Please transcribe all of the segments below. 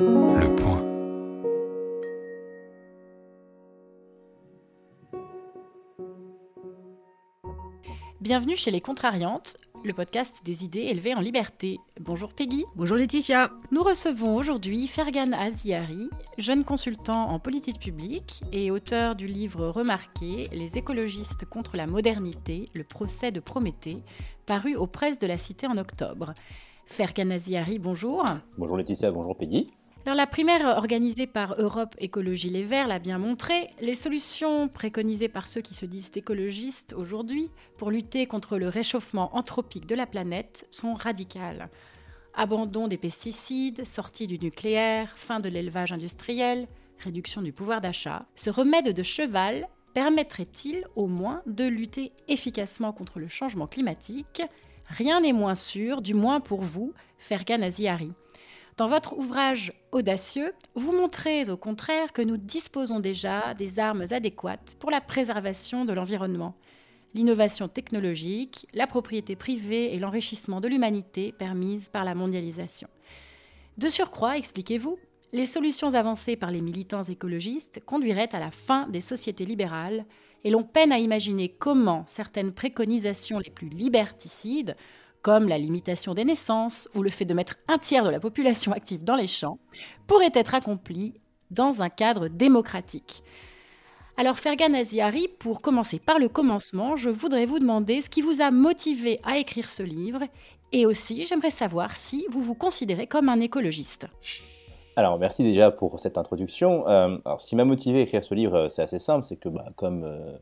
Le point. Bienvenue chez Les Contrariantes, le podcast des idées élevées en liberté. Bonjour Peggy. Bonjour Laetitia. Nous recevons aujourd'hui Fergan Aziari, jeune consultant en politique publique et auteur du livre remarqué Les écologistes contre la modernité, le procès de Prométhée, paru aux presses de la Cité en octobre. Fergan Aziari, bonjour. Bonjour Laetitia, bonjour Peggy. Alors la primaire organisée par Europe Écologie Les Verts l'a bien montré, les solutions préconisées par ceux qui se disent écologistes aujourd'hui pour lutter contre le réchauffement anthropique de la planète sont radicales. Abandon des pesticides, sortie du nucléaire, fin de l'élevage industriel, réduction du pouvoir d'achat. Ce remède de cheval permettrait-il au moins de lutter efficacement contre le changement climatique? Rien n'est moins sûr, du moins pour vous, Fergan Aziari. Dans votre ouvrage audacieux, vous montrez au contraire que nous disposons déjà des armes adéquates pour la préservation de l'environnement. L'innovation technologique, la propriété privée et l'enrichissement de l'humanité permise par la mondialisation. De surcroît, expliquez-vous, les solutions avancées par les militants écologistes conduiraient à la fin des sociétés libérales et l'on peine à imaginer comment certaines préconisations les plus liberticides comme la limitation des naissances ou le fait de mettre un tiers de la population active dans les champs, pourraient être accomplis dans un cadre démocratique. Alors Fergan Aziari, pour commencer par le commencement, je voudrais vous demander ce qui vous a motivé à écrire ce livre et aussi j'aimerais savoir si vous vous considérez comme un écologiste. Alors merci déjà pour cette introduction. Euh, alors, ce qui m'a motivé à écrire ce livre, c'est assez simple, c'est que bah, comme euh, euh,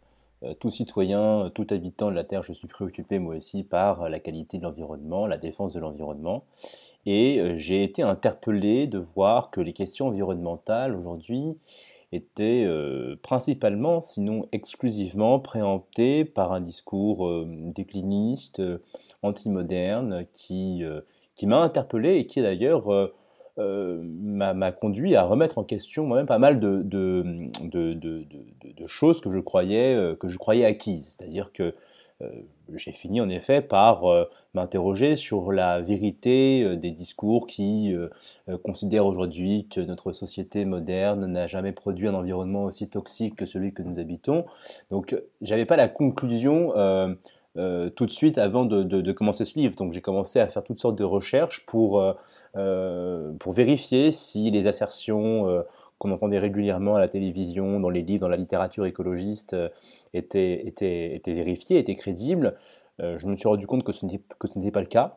tout citoyen, euh, tout habitant de la Terre, je suis préoccupé moi aussi par la qualité de l'environnement, la défense de l'environnement. Et euh, j'ai été interpellé de voir que les questions environnementales aujourd'hui étaient principalement, sinon exclusivement, préemptées par un discours décliniste, anti-moderne, qui, qui m'a interpellé et qui d'ailleurs euh, m'a conduit à remettre en question moi-même pas mal de, choses que je croyais, euh, que je croyais acquises. C'est-à-dire que euh, j'ai fini en effet par m'interroger sur la vérité des discours qui considèrent aujourd'hui que notre société moderne n'a jamais produit un environnement aussi toxique que celui que nous habitons. Donc j'avais pas la conclusion tout de suite avant de, commencer ce livre. Donc j'ai commencé à faire toutes sortes de recherches pour euh, pour vérifier si les assertions euh, qu'on entendait régulièrement à la télévision, dans les livres, dans la littérature écologiste, euh, étaient, étaient, étaient, vérifiées, étaient crédibles. je me suis rendu compte que ce n'était pas le cas.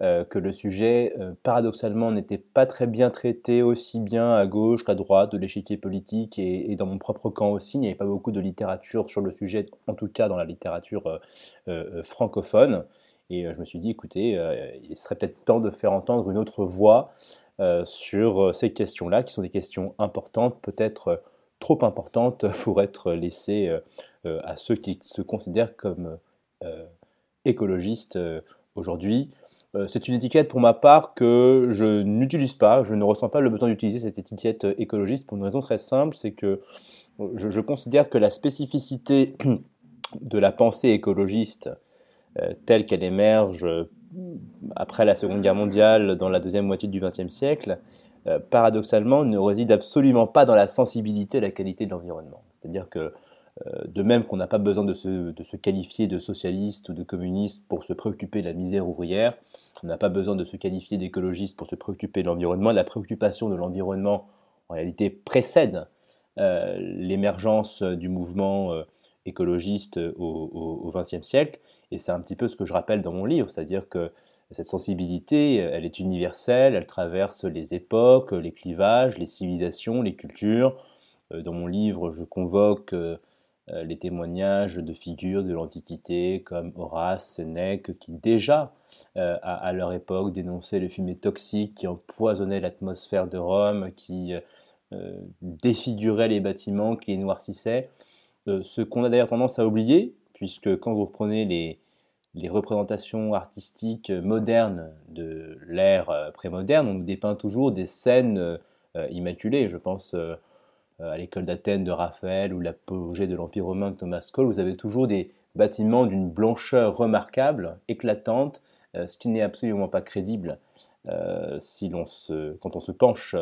Que le sujet, paradoxalement, n'était pas très bien traité aussi bien à gauche qu'à droite de l'échiquier politique et, dans mon propre camp aussi. Il n'y avait pas beaucoup de littérature sur le sujet, en tout cas dans la littérature francophone. Et euh, je me suis dit, écoutez, euh, il serait peut-être temps de faire entendre une autre voix euh, sur ces questions-là, qui sont des questions importantes, peut-être trop importantes pour être laissées à ceux qui se considèrent comme écologistes aujourd'hui. C'est une étiquette pour ma part que je n'utilise pas, je ne ressens pas le besoin d'utiliser cette étiquette écologiste pour une raison très simple, c'est que je, je, considère que la spécificité de la pensée écologiste euh, telle qu'elle émerge euh, après la Seconde Guerre mondiale, dans la deuxième moitié du XXe siècle, euh, paradoxalement, ne réside absolument pas dans la sensibilité à la qualité de l'environnement. C'est-à-dire que, de même qu'on n'a pas besoin de se, qualifier de socialiste ou de communiste pour se préoccuper de la misère ouvrière, on n'a pas besoin de se qualifier d'écologiste pour se préoccuper de l'environnement. La préoccupation de l'environnement, en réalité, précède l'émergence du mouvement écologiste au XXe siècle. Et c'est un petit peu ce que je rappelle dans mon livre, c'est-à-dire que cette sensibilité, elle est universelle, elle traverse les époques, les clivages, les civilisations, les cultures. Euh, dans mon livre, je convoque euh, euh, les témoignages de figures de l'Antiquité comme Horace, Sénèque, qui déjà, à, leur époque, dénonçaient les fumées toxiques qui empoisonnaient l'atmosphère de Rome, qui défiguraient les bâtiments, qui les noircissaient. ce qu'on a d'ailleurs tendance à oublier, puisque quand vous reprenez les, les représentations artistiques modernes de l'ère euh, prémoderne, on nous dépeint toujours des scènes euh, immaculées. Je pense euh, à l'école d'Athènes de Raphaël ou l'apogée de l'Empire romain de Thomas Cole. Vous avez toujours des bâtiments d'une blancheur remarquable, éclatante, ce qui n'est absolument pas crédible se, quand on se penche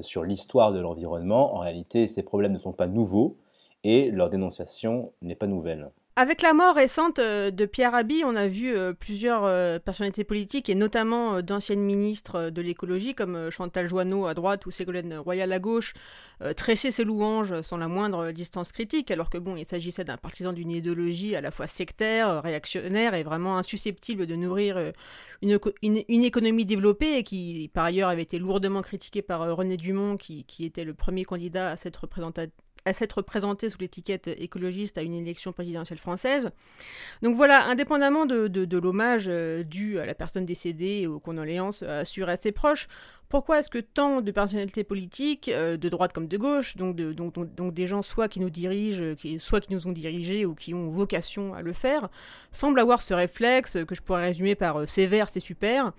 sur l'histoire de l'environnement, en réalité, ces problèmes ne sont pas nouveaux et leur dénonciation n'est pas nouvelle. Avec la mort récente euh, de Pierre Rabhi, on a vu euh, plusieurs euh, personnalités politiques et notamment d'anciennes ministres de l'écologie comme Chantal Joanneau à droite ou Ségolène Royal à gauche tresser ses louanges sans la moindre distance critique, alors que bon, il s'agissait d'un partisan d'une idéologie à la fois sectaire, réactionnaire et vraiment insusceptible de nourrir une, économie développée qui par ailleurs avait été lourdement critiquée par René Dumont qui était le premier candidat à cette représentation à s'être présenté sous l'étiquette écologiste à une élection présidentielle française. Donc voilà, indépendamment de, l'hommage euh, dû à la personne décédée et aux condoléances assurées à ses proches, pourquoi est-ce que tant de personnalités politiques, euh, de droite comme de gauche, donc, donc, des gens soit qui nous dirigent, soit qui nous ont dirigés ou qui ont vocation à le faire, semblent avoir ce réflexe que je pourrais résumer par euh, sévère, c'est super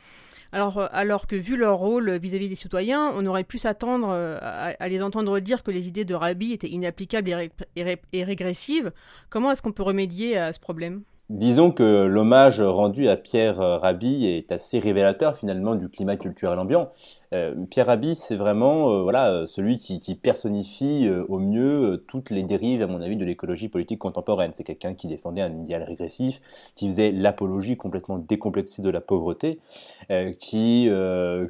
alors, euh, alors que vu leur rôle vis-à-vis des citoyens, on aurait pu s'attendre euh, à, les entendre dire que les idées de Rabi étaient inapplicables et régressives. Comment est-ce qu'on peut remédier à ce problème? Disons que l'hommage rendu à Pierre Rabhi est assez révélateur finalement du climat culturel ambiant. Euh, Pierre Rabhi, c'est vraiment euh, voilà celui qui, personnifie euh, au mieux toutes les dérives, à mon avis, de l'écologie politique contemporaine. C'est quelqu'un qui défendait un idéal régressif, qui faisait l'apologie complètement décomplexée de la pauvreté, qui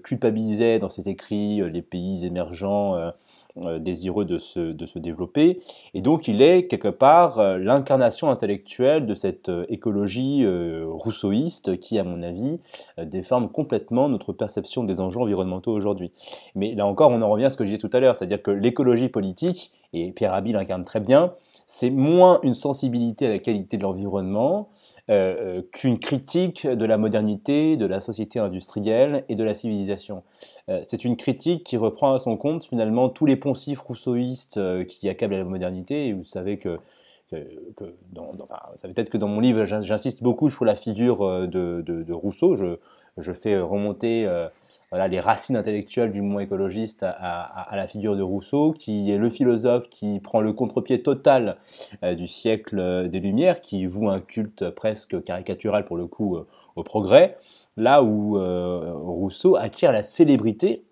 culpabilisait dans ses écrits les pays émergents euh, désireux de se, de se, développer. Et donc il est quelque part euh, l'incarnation intellectuelle de cette euh, écologie rousseauiste qui, à mon avis, déforme complètement notre perception des enjeux environnementaux aujourd'hui. Mais là encore, on en revient à ce que je disais tout à l'heure, c'est-à-dire que l'écologie politique, et Pierre Rabhi l'incarne très bien, c'est moins une sensibilité à la qualité de l'environnement, euh, euh, qu'une critique de la modernité, de la société industrielle et de la civilisation. Euh, c'est une critique qui reprend à son compte finalement tous les poncifs rousseauistes qui accablent la modernité. Vous savez que, dans, vous savez peut-être que dans mon livre, j'insiste beaucoup sur la figure de, Rousseau. Je, fais remonter voilà, les racines intellectuelles du mouvement écologiste à, la figure de Rousseau, qui est le philosophe qui prend le contre-pied total euh, du siècle des Lumières, qui voue un culte presque caricatural pour le coup euh, au progrès, là où euh, Rousseau acquiert la célébrité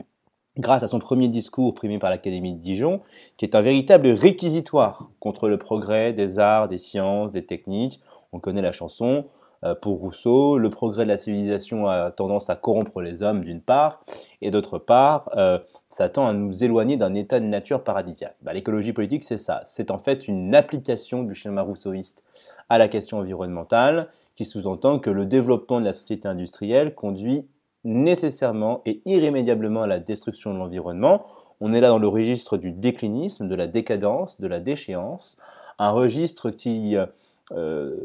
grâce à son premier discours primé par l'Académie de Dijon, qui est un véritable réquisitoire contre le progrès des arts, des sciences, des techniques. On connaît la chanson, euh, pour Rousseau, le progrès de la civilisation a tendance à corrompre les hommes d'une part, et d'autre part, euh, ça tend à nous éloigner d'un état de nature paradisiaque. Bah, l'écologie politique, c'est ça. C'est en fait une application du schéma rousseauiste à la question environnementale, qui sous-entend que le développement de la société industrielle conduit nécessairement et irrémédiablement à la destruction de l'environnement. On est là dans le registre du déclinisme, de la décadence, de la déchéance, un registre qui euh, euh,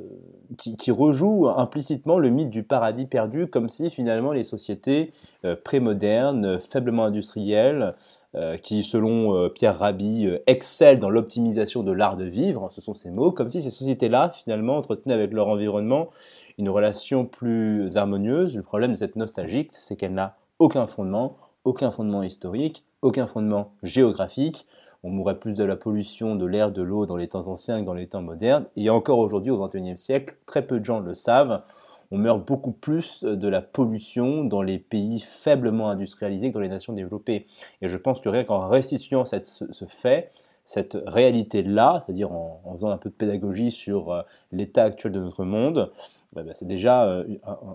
qui, rejoue implicitement le mythe du paradis perdu, comme si finalement les sociétés euh, prémodernes, faiblement industrielles, euh, qui selon Pierre Rabhi excellent dans l'optimisation de l'art de vivre, ce sont ces mots, comme si ces sociétés-là finalement entretenaient avec leur environnement une relation plus harmonieuse. Le problème de cette nostalgie, c'est qu'elle n'a aucun fondement, aucun fondement historique, aucun fondement géographique on mourrait plus de la pollution de l'air, de l'eau dans les temps anciens que dans les temps modernes. Et encore aujourd'hui, au XXIe siècle, très peu de gens le savent, on meurt beaucoup plus de la pollution dans les pays faiblement industrialisés que dans les nations développées. Et je pense que rien qu'en restituant cette, ce, fait, cette réalité-là, c'est-à-dire en, faisant un peu de pédagogie sur euh, l'état actuel de notre monde, bah, bah, c'est déjà euh,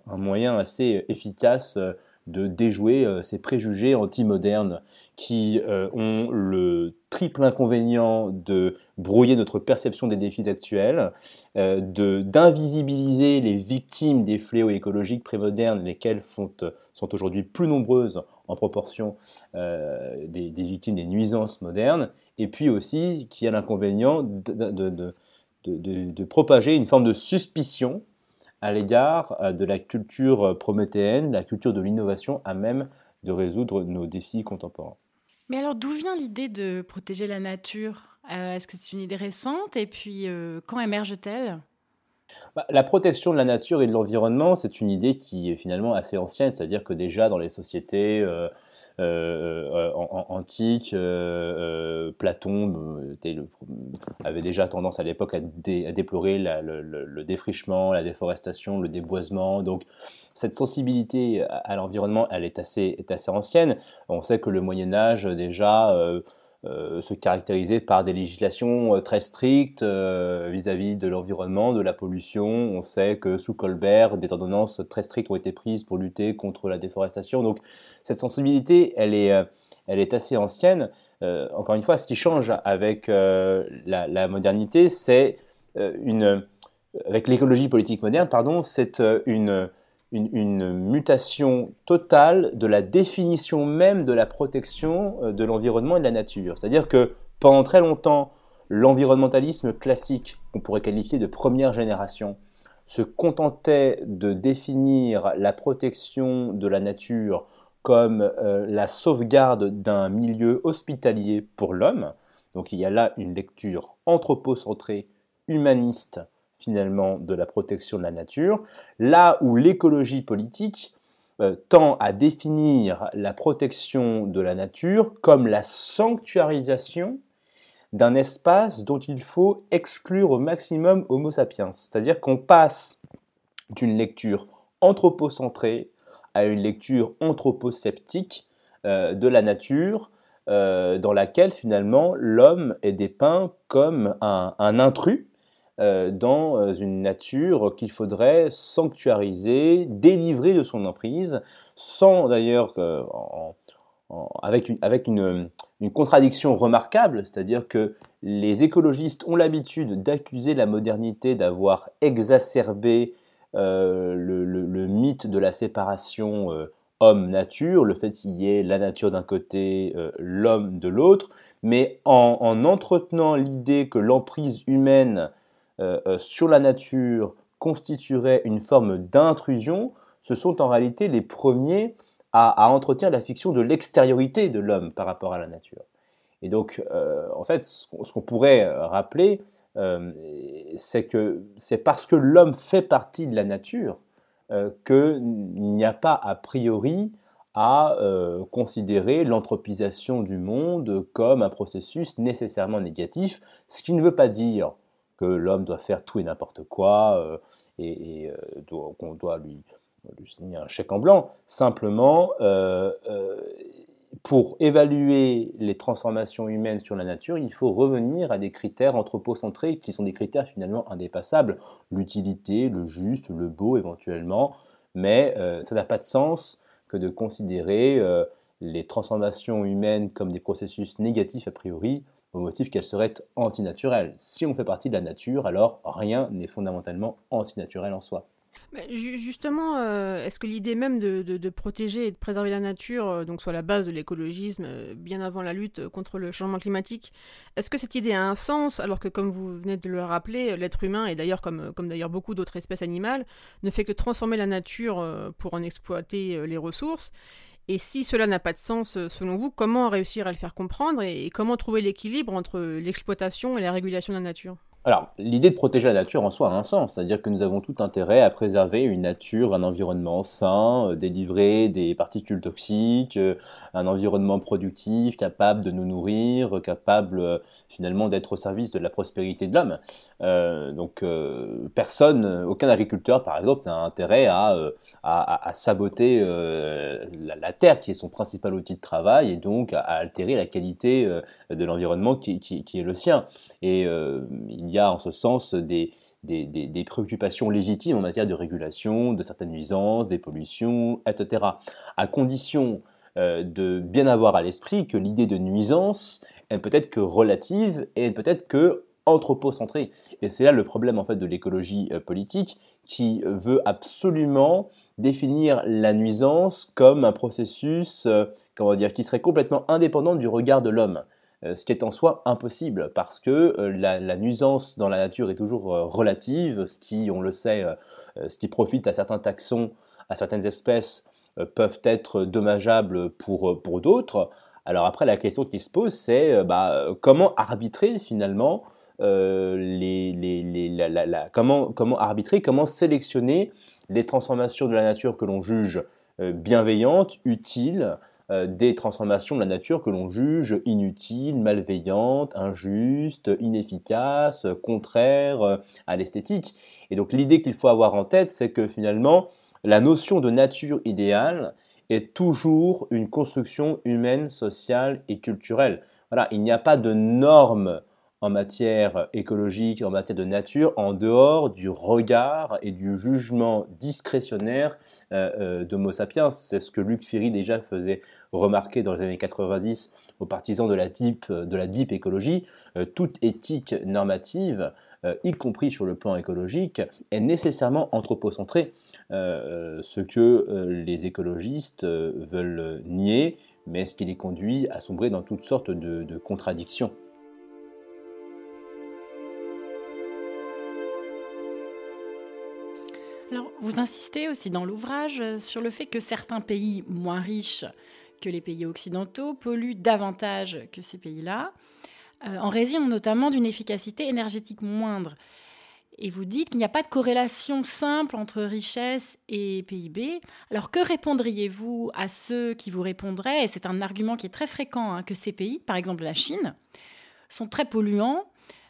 un, moyen assez efficace euh, de déjouer euh, ces préjugés anti-modernes qui euh, ont le triple inconvénient de brouiller notre perception des défis actuels, euh, d'invisibiliser les victimes des fléaux écologiques prémodernes, lesquelles sont aujourd'hui plus nombreuses en proportion des, victimes des nuisances modernes, et puis aussi qui a l'inconvénient de, de, propager une forme de suspicion à l'égard euh, de la culture euh, prométhéenne, la culture de l'innovation à même de résoudre nos défis contemporains. Mais alors d'où vient l'idée de protéger la nature? Euh, Est-ce que c'est une idée récente? Et puis quand émerge-t-elle? La protection de la nature et de l'environnement, c'est une idée qui est finalement assez ancienne, c'est-à-dire que déjà dans les sociétés antique. Platon avait déjà tendance à l'époque à, déplorer le, défrichement, la déforestation, le déboisement. Donc cette sensibilité à, l'environnement, elle est assez, est assez ancienne. On sait que le Moyen Âge déjà euh, se caractériser par des législations euh, très strictes euh, vis-à-vis de l'environnement, de la pollution. On sait que sous Colbert, des ordonnances très strictes ont été prises pour lutter contre la déforestation. Donc cette sensibilité, elle est, elle est assez ancienne. encore une fois, ce qui change avec la, modernité, c'est une... Avec l'écologie politique moderne, pardon, c'est une une, mutation totale de la définition même de la protection euh, de l'environnement et de la nature. C'est-à-dire que pendant très longtemps, l'environnementalisme classique, qu'on pourrait qualifier de première génération, se contentait de définir la protection de la nature comme euh, la sauvegarde d'un milieu hospitalier pour l'homme. Donc il y a là une lecture anthropocentrée, humaniste, finalement de la protection de la nature, là où l'écologie politique euh, tend à définir la protection de la nature comme la sanctuarisation d'un espace dont il faut exclure au maximum Homo sapiens. C'est-à-dire qu'on passe d'une lecture anthropocentrée à une lecture anthroposceptique euh, de la nature, euh, dans laquelle finalement l'homme est dépeint comme un intrus dans euh, une nature qu'il faudrait sanctuariser, délivrer de son emprise, sans d'ailleurs, avec, une, contradiction remarquable, c'est-à-dire que les écologistes ont l'habitude d'accuser la modernité d'avoir exacerbé euh, le, mythe de la séparation homme-nature, le fait qu'il y ait la nature d'un côté, l'homme de l'autre, mais en entretenant l'idée que l'emprise humaine euh, euh, sur la nature constituerait une forme d'intrusion, ce sont en réalité les premiers à, entretenir la fiction de l'extériorité de l'homme par rapport à la nature. Et donc, euh, en fait, ce qu'on pourrait rappeler, c'est que c'est parce que l'homme fait partie de la nature qu'il n'y a pas a priori à considérer l'anthropisation du monde comme un processus nécessairement négatif, ce qui ne veut pas dire que l'homme doit faire tout et n'importe quoi euh, et, euh, qu'on doit lui, signer un chèque en blanc. Simplement, euh, pour évaluer les transformations humaines sur la nature, il faut revenir à des critères anthropocentrés qui sont des critères finalement indépassables. L'utilité, le juste, le beau éventuellement, mais ça n'a pas de sens que de considérer les transformations humaines comme des processus négatifs a priori au motif qu'elle serait antinaturelle. Si on fait partie de la nature, alors rien n'est fondamentalement antinaturel en soi. justement, euh, est-ce que l'idée même de, protéger et de préserver la nature, euh, donc soit la base de l'écologisme, euh, bien avant la lutte contre le changement climatique, est-ce que cette idée a un sens alors que, comme vous venez de le rappeler, l'être humain, et d'ailleurs comme, comme d'ailleurs beaucoup d'autres espèces animales, ne fait que transformer la nature pour en exploiter les ressources et si cela n'a pas de sens, euh, selon vous, comment réussir à le faire comprendre et comment trouver l'équilibre entre l'exploitation et la régulation de la nature? Alors, l'idée de protéger la nature en soi a un sens, c'est-à-dire que nous avons tout intérêt à préserver une nature, un environnement sain, euh, délivrer des particules toxiques, euh, un environnement productif, capable de nous nourrir, capable euh, finalement d'être au service de la prospérité de l'homme. donc, personne, aucun agriculteur par exemple, n'a intérêt à, saboter la, terre qui est son principal outil de travail et donc à, altérer la qualité de l'environnement qui, est le sien. Il y a en ce sens des, préoccupations légitimes en matière de régulation de certaines nuisances, des pollutions, etc. À condition euh, de bien avoir à l'esprit que l'idée de nuisance est peut-être que relative et peut-être que anthropocentrée. Et c'est là le problème en fait de l'écologie euh, politique qui veut absolument définir la nuisance comme un processus, euh, comment dire, qui serait complètement indépendant du regard de l'homme. Euh, ce qui est en soi impossible parce que euh, la, nuisance dans la nature est toujours euh, relative, ce qui, on le sait, ce qui profite à certains taxons, à certaines espèces, peuvent être dommageables pour, pour d'autres. Alors après, la question qui se pose, c'est bah, comment arbitrer finalement les, comment, comment arbitrer, comment sélectionner les transformations de la nature que l'on juge bienveillantes, utiles, des transformations de la nature que l'on juge inutiles, malveillantes, injustes, inefficaces, contraires à l'esthétique. Et donc l'idée qu'il faut avoir en tête, c'est que finalement, la notion de nature idéale est toujours une construction humaine, sociale et culturelle. Voilà, il n'y a pas de normes en matière écologique, en matière de nature, en dehors du regard et du jugement discrétionnaire euh, euh, d'Homo sapiens. C'est ce que Luc Ferry déjà faisait remarquer dans les années 90 aux partisans de la deep, écologie. Euh, toute éthique normative, y compris sur le plan écologique, est nécessairement anthropocentrée. ce que les écologistes veulent nier, mais ce qui les conduit à sombrer dans toutes sortes de contradictions. Alors, vous insistez aussi dans l'ouvrage euh, sur le fait que certains pays moins riches que les pays occidentaux polluent davantage que ces pays-là, euh, en raison notamment d'une efficacité énergétique moindre. Et vous dites qu'il n'y a pas de corrélation simple entre richesse et PIB. Alors que répondriez-vous à ceux qui vous répondraient, et c'est un argument qui est très fréquent, hein, que ces pays, par exemple la Chine, sont très polluants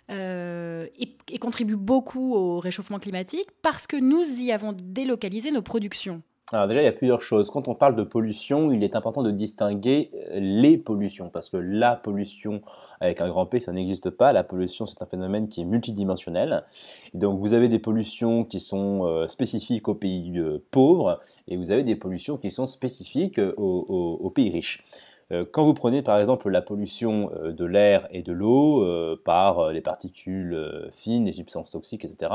euh, et, contribue beaucoup au réchauffement climatique parce que nous y avons délocalisé nos productions. Alors déjà, il y a plusieurs choses. Quand on parle de pollution, il est important de distinguer euh, les pollutions, parce que la pollution avec un grand P, ça n'existe pas. La pollution, c'est un phénomène qui est multidimensionnel. donc, vous avez des pollutions qui sont euh, spécifiques aux pays pauvres, et vous avez des pollutions qui sont spécifiques aux pays riches. Euh, quand vous prenez par exemple la pollution euh, de l'air et de l'eau euh, par les particules fines, les substances toxiques, etc.,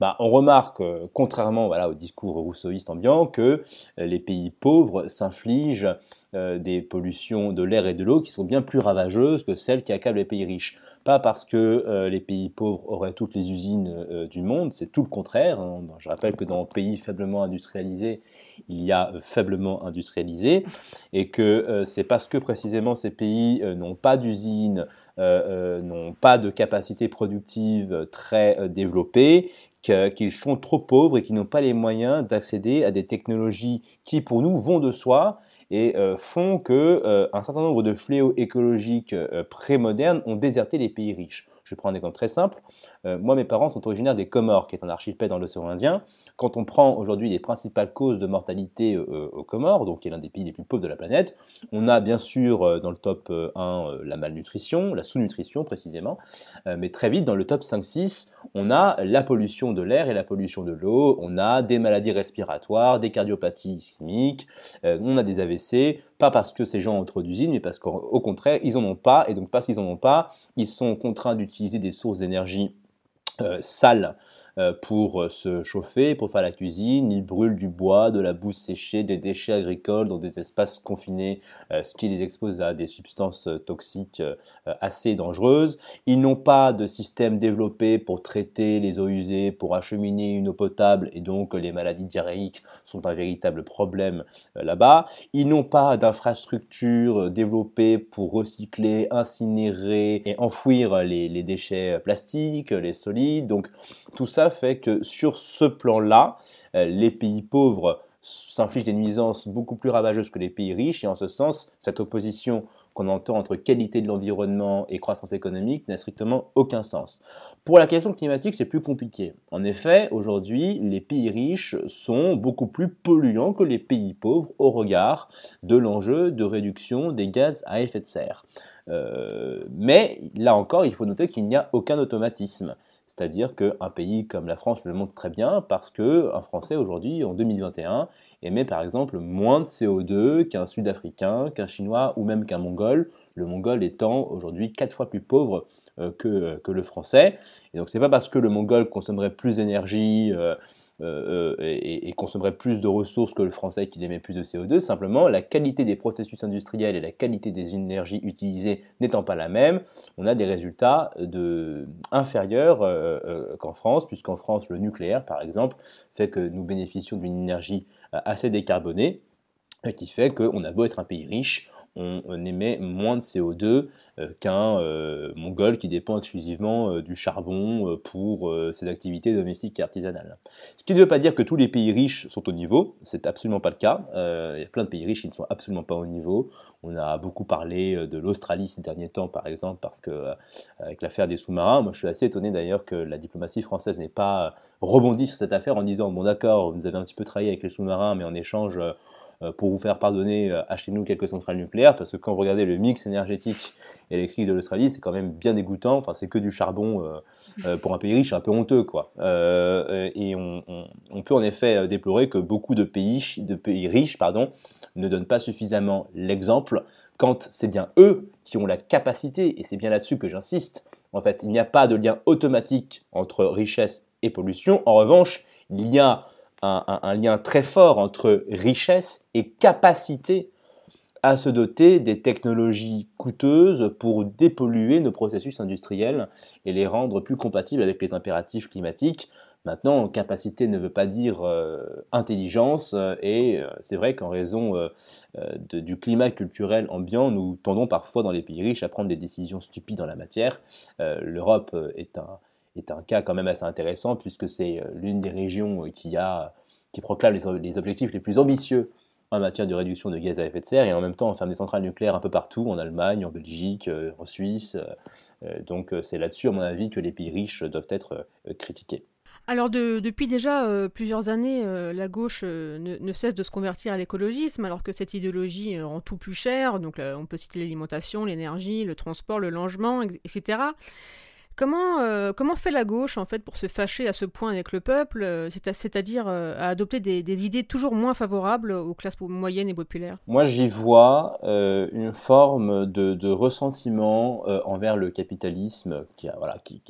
bah, on remarque, contrairement voilà, au discours rousseauiste ambiant, que les pays pauvres s'infligent des pollutions de l'air et de l'eau qui sont bien plus ravageuses que celles qui accablent les pays riches. Pas parce que euh, les pays pauvres auraient toutes les usines euh, du monde, c'est tout le contraire. Hein. Je rappelle que dans les pays faiblement industrialisés, il y a euh, faiblement industrialisé, et que c'est parce que précisément ces pays n'ont pas d'usines, n'ont pas de capacité productive très développée, qu'ils sont trop pauvres et qu'ils n'ont pas les moyens d'accéder à des technologies qui, pour nous, vont de soi et euh, font que euh, un certain nombre de fléaux écologiques euh, prémodernes ont déserté les pays riches. Je prends un exemple très simple. Moi, mes parents sont originaires des Comores, qui est un archipel dans l'océan Indien. Quand on prend aujourd'hui les principales causes de mortalité aux Comores, donc qui est l'un des pays les plus pauvres de la planète, on a bien sûr dans le top 1 la malnutrition, la sous-nutrition précisément, mais très vite dans le top 5-6, on a la pollution de l'air et la pollution de l'eau, on a des maladies respiratoires, des cardiopathies ischémiques, on a des AVC pas parce que ces gens ont trop d'usines, mais parce qu'au contraire, ils n'en ont pas, et donc parce qu'ils n'en ont pas, ils sont contraints d'utiliser des sources d'énergie euh, sales euh, pour euh, se chauffer, pour faire la cuisine. Ils brûlent du bois, de la boue séchée, des déchets agricoles dans des espaces confinés, euh, ce qui les expose à des substances toxiques assez dangereuses. Ils n'ont pas de système développé pour traiter les eaux usées, pour acheminer une eau potable, et donc les maladies diarrhéiques sont un véritable problème là-bas. Ils n'ont pas d'infrastructure développée pour recycler, incinérer et enfouir les déchets plastiques, les solides. Donc tout ça fait que sur ce plan-là, euh, les pays pauvres s'infligent des nuisances beaucoup plus ravageuses que les pays riches, et en ce sens, cette opposition qu'on entend entre qualité de l'environnement et croissance économique n'a strictement aucun sens. Pour la question climatique, c'est plus compliqué. En effet, aujourd'hui, les pays riches sont beaucoup plus polluants que les pays pauvres au regard de l'enjeu de réduction des gaz à effet de serre. Euh, mais là encore, il faut noter qu'il n'y a aucun automatisme. C'est-à-dire qu'un pays comme la France le montre très bien parce qu'un Français aujourd'hui, en 2021, émet par exemple moins de CO2 qu'un Sud-Africain, qu'un Chinois ou même qu'un Mongol, le Mongol étant aujourd'hui quatre fois plus pauvre euh, que, que, le Français. Et donc c'est pas parce que le Mongol consommerait plus d'énergie, euh, euh, euh, et, consommerait plus de ressources que le français qui émet plus de CO2. Simplement, la qualité des processus industriels et la qualité des énergies utilisées n'étant pas la même, on a des résultats de, inférieurs euh, qu'en France, puisqu'en France, le nucléaire, par exemple, fait que nous bénéficions d'une énergie assez décarbonée, qui fait qu'on a beau être un pays riche, on, émet moins de CO2 qu'un Mongol qui dépend exclusivement du charbon pour ses activités domestiques et artisanales. Ce qui ne veut pas dire que tous les pays riches sont au niveau, c'est absolument pas le cas. il y a plein de pays riches qui ne sont absolument pas au niveau. On a beaucoup parlé de l'Australie ces derniers temps, par exemple, parce que avec l'affaire des sous-marins, moi je suis assez étonné d'ailleurs que la diplomatie française n'ait pas rebondi sur cette affaire en disant bon d'accord, vous avez un petit peu travaillé avec les sous-marins, mais en échange euh, pour vous faire pardonner, euh, achetez-nous quelques centrales nucléaires, parce que quand vous regardez le mix énergétique électrique de l'Australie, c'est quand même bien dégoûtant. Enfin, c'est que du charbon euh, pour un pays riche, un peu honteux, quoi. et on, peut en effet déplorer que beaucoup de pays, de pays riches, pardon, ne donnent pas suffisamment l'exemple quand c'est bien eux qui ont la capacité, et c'est bien là-dessus que j'insiste. En fait, il n'y a pas de lien automatique entre richesse et pollution. En revanche, il y a un, lien très fort entre richesse et capacité à se doter des technologies coûteuses pour dépolluer nos processus industriels et les rendre plus compatibles avec les impératifs climatiques. Maintenant, capacité ne veut pas dire euh, intelligence, et euh, c'est vrai qu'en raison euh, du climat culturel ambiant, nous tendons parfois dans les pays riches à prendre des décisions stupides en la matière. L'Europe est un, est un cas quand même assez intéressant puisque c'est euh, l'une des régions euh, qui, a, qui proclame les, objectifs les plus ambitieux en matière de réduction de gaz à effet de serre et en même temps on ferme des centrales nucléaires un peu partout, en Allemagne, en Belgique, euh, en Suisse. Donc c'est là-dessus, à mon avis, que les pays riches doivent être critiqués. Alors depuis déjà plusieurs années, la gauche ne, cesse de se convertir à l'écologisme, alors que cette idéologie rend tout plus cher. Donc on peut citer l'alimentation, l'énergie, le transport, le logement, etc. Comment, euh, comment fait la gauche en fait pour se fâcher à ce point avec le peuple, euh, c'est-à-dire euh, à adopter des, idées toujours moins favorables aux classes moyennes et populaires? Moi j'y vois une forme de, ressentiment envers le capitalisme qui,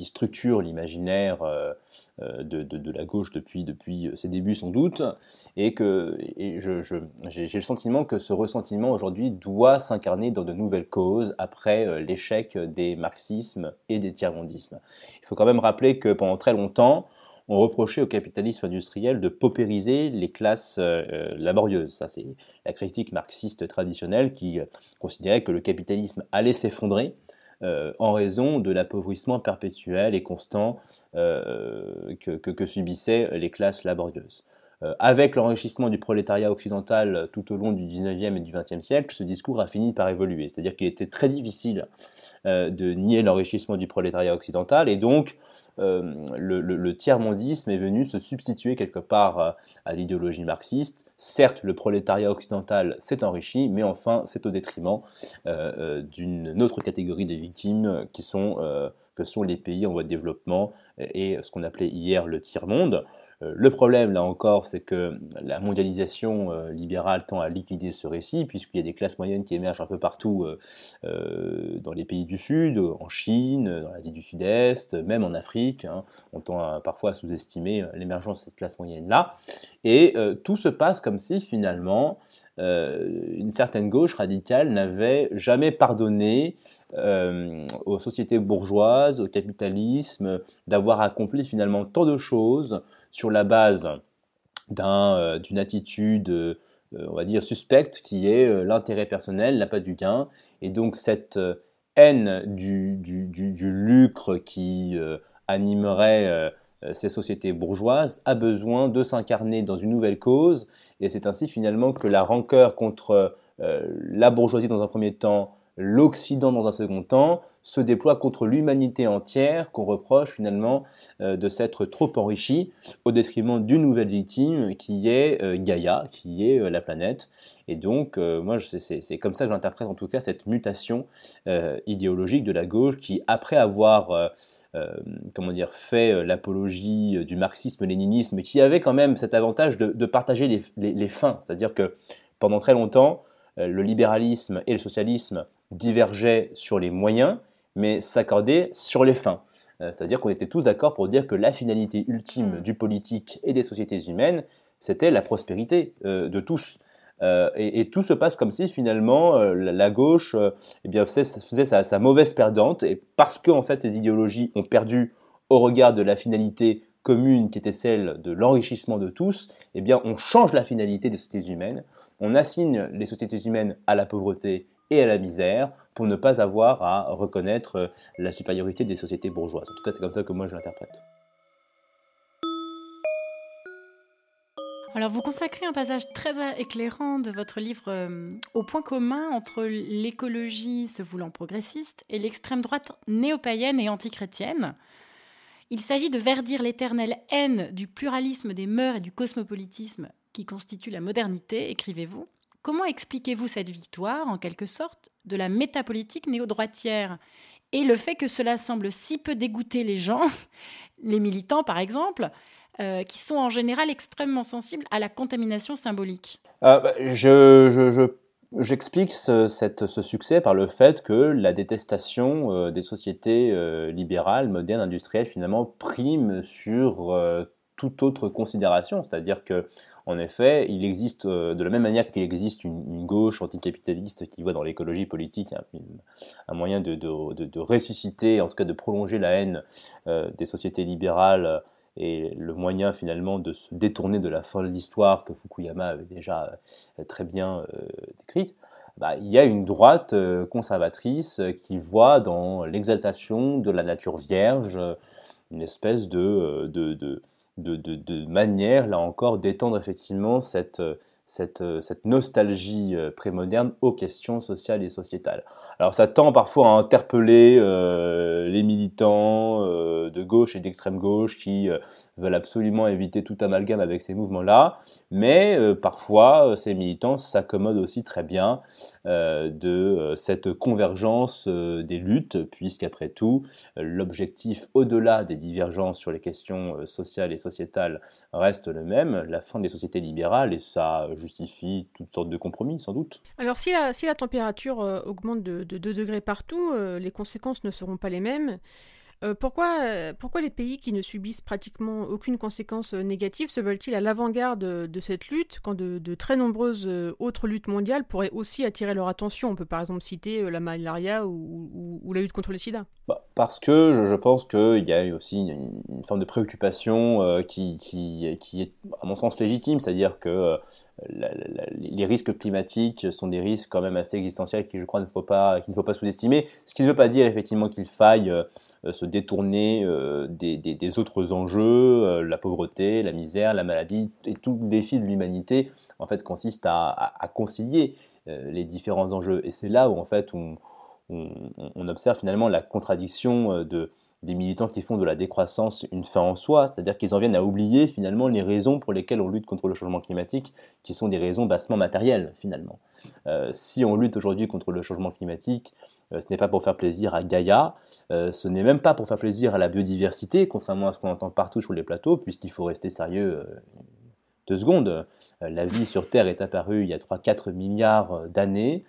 structure l'imaginaire de, de, la gauche depuis, depuis ses débuts sans doute, et que je, j'ai, le sentiment que ce ressentiment aujourd'hui doit s'incarner dans de nouvelles causes après euh, l'échec des marxismes et des tiers-mondismes. Il faut quand même rappeler que pendant très longtemps, on reprochait au capitalisme industriel de paupériser les classes euh, euh, laborieuses. Ça, c'est la critique marxiste traditionnelle qui considérait que le capitalisme allait s'effondrer en raison de l'appauvrissement perpétuel et constant que, que, subissaient les classes laborieuses. Euh, avec l'enrichissement du prolétariat occidental tout au long du 19e et du 20e siècle, ce discours a fini par évoluer. C'est-à-dire qu'il était très difficile euh, de nier l'enrichissement du prolétariat occidental et donc euh, le, tiers-mondisme est venu se substituer quelque part à l'idéologie marxiste. Certes, le prolétariat occidental s'est enrichi, mais enfin, c'est au détriment d'une autre catégorie de victimes qui sont, que sont les pays en voie de développement et ce qu'on appelait hier le tiers-monde. Euh, le problème, là encore, c'est que la mondialisation euh, libérale tend à liquider ce récit, puisqu'il y a des classes moyennes qui émergent un peu partout euh, dans les pays du Sud, en Chine, dans l'Asie du Sud-Est, même en Afrique. Hein. On tend parfois à sous-estimer l'émergence de cette classe moyenne-là. Et tout se passe comme si, finalement, une certaine gauche radicale n'avait jamais pardonné aux sociétés bourgeoises, au capitalisme, d'avoir accompli finalement tant de choses sur la base euh, d'une attitude, euh, on va dire, suspecte, qui est euh, l'intérêt personnel, l'appât du gain. Et donc cette haine du, du, lucre qui animerait ces sociétés bourgeoises a besoin de s'incarner dans une nouvelle cause. Et c'est ainsi finalement que la rancœur contre la bourgeoisie dans un premier temps, l'Occident dans un second temps, se déploie contre l'humanité entière qu'on reproche finalement euh, de s'être trop enrichi au détriment d'une nouvelle victime qui est euh, Gaïa, qui est euh, la planète. Et donc, moi, c'est comme ça que j'interprète en tout cas cette mutation idéologique de la gauche qui, après avoir comment dire, fait l'apologie du marxisme-léninisme, qui avait quand même cet avantage de, partager les, les fins. C'est-à-dire que pendant très longtemps, le libéralisme et le socialisme divergeaient sur les moyens, mais s'accorder sur les fins. Euh, c'est-à-dire qu'on était tous d'accord pour dire que la finalité ultime mm. du politique et des sociétés humaines, c'était la prospérité euh, de tous. Euh, et, tout se passe comme si finalement la, gauche eh bien, faisait, sa, mauvaise perdante, et parce que en fait, ces idéologies ont perdu au regard de la finalité commune qui était celle de l'enrichissement de tous, eh bien, on change la finalité des sociétés humaines, on assigne les sociétés humaines à la pauvreté et à la misère pour ne pas avoir à reconnaître la supériorité des sociétés bourgeoises. En tout cas, c'est comme ça que moi je l'interprète. Alors, vous consacrez un passage très éclairant de votre livre euh, au point commun entre l'écologie se voulant progressiste et l'extrême droite néo-païenne et antichrétienne. Il s'agit de verdir l'éternelle haine du pluralisme des mœurs et du cosmopolitisme qui constitue la modernité, écrivez-vous. Comment expliquez-vous cette victoire, en quelque sorte, de la métapolitique néo-droitière. Et le fait que cela semble si peu dégoûter les gens, les militants par exemple, euh, qui sont en général extrêmement sensibles à la contamination symbolique. Euh, bah, je, J'explique ce, succès par le fait que la détestation euh, des sociétés libérales, modernes, industrielles, finalement, prime sur toute autre considération. C'est-à-dire que, en effet, il existe, de la même manière qu'il existe une, gauche anticapitaliste qui voit dans l'écologie politique un, moyen de, ressusciter, en tout cas de prolonger la haine des sociétés libérales et le moyen finalement de se détourner de la fin de l'histoire que Fukuyama avait déjà euh, très bien euh, décrite, bah, il y a une droite euh, conservatrice qui voit dans l'exaltation de la nature vierge une espèce de, de, manière, là encore, d'étendre effectivement cette, cette, cette, nostalgie prémoderne aux questions sociales et sociétales. Alors ça tend parfois à interpeller euh, les militants euh, de gauche et d'extrême gauche qui euh, veulent absolument éviter tout amalgame avec ces mouvements-là, mais parfois ces militants s'accommodent aussi très bien de cette convergence des luttes, puisqu'après tout, l'objectif au-delà des divergences sur les questions sociales et sociétales reste le même, la fin des sociétés libérales, et ça justifie toutes sortes de compromis sans doute. Alors si la, si la température augmente de de 2 degrés partout, euh, les conséquences ne seront pas les mêmes. Euh, pourquoi, euh, pourquoi les pays qui ne subissent pratiquement aucune conséquence négative se veulent-ils à l'avant-garde de, cette lutte quand de, très nombreuses autres luttes mondiales pourraient aussi attirer leur attention? On peut par exemple citer la malaria ou, la lutte contre le sida. Bah, parce que je, pense qu'il y a aussi une, forme de préoccupation qui, qui, qui, est à mon sens légitime, c'est-à-dire que les risques climatiques sont des risques quand même assez existentiels qui, je crois, ne faut pas, qu'il ne faut pas sous-estimer. Ce qui ne veut pas dire effectivement qu'il faille euh, se détourner euh, des, autres enjeux, euh, la pauvreté, la misère, la maladie et tout le défi de l'humanité, en fait, consiste à, concilier les différents enjeux. Et c'est là où, en fait, on, on observe finalement la contradiction de des militants qui font de la décroissance une fin en soi, c'est-à-dire qu'ils en viennent à oublier finalement les raisons pour lesquelles on lutte contre le changement climatique, qui sont des raisons bassement matérielles finalement. Euh, si on lutte aujourd'hui contre le changement climatique, euh, ce n'est pas pour faire plaisir à Gaïa, euh, ce n'est même pas pour faire plaisir à la biodiversité, contrairement à ce qu'on entend partout sur les plateaux, puisqu'il faut rester sérieux deux secondes. la vie sur Terre est apparue il y a 3-4 milliards d'années.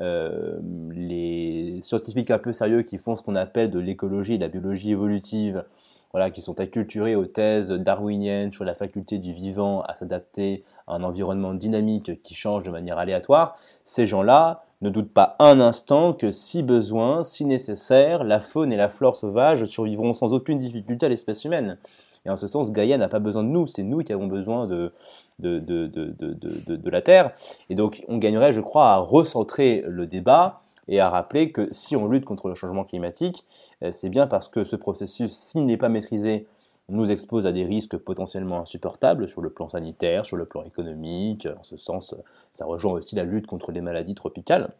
Euh, les scientifiques un peu sérieux qui font ce qu'on appelle de l'écologie et de la biologie évolutive, voilà, qui sont acculturés aux thèses darwiniennes sur la faculté du vivant à s'adapter à un environnement dynamique qui change de manière aléatoire, ces gens-là ne doutent pas un instant que si besoin, si nécessaire, la faune et la flore sauvage survivront sans aucune difficulté à l'espèce humaine. Et en ce sens, Gaïa n'a pas besoin de nous, c'est nous qui avons besoin de, de, de, de, la Terre. Et donc, on gagnerait, je crois, à recentrer le débat et à rappeler que si on lutte contre le changement climatique, euh, c'est bien parce que ce processus, s'il n'est pas maîtrisé, nous expose à des risques potentiellement insupportables sur le plan sanitaire, sur le plan économique. En ce sens, ça rejoint aussi la lutte contre les maladies tropicales.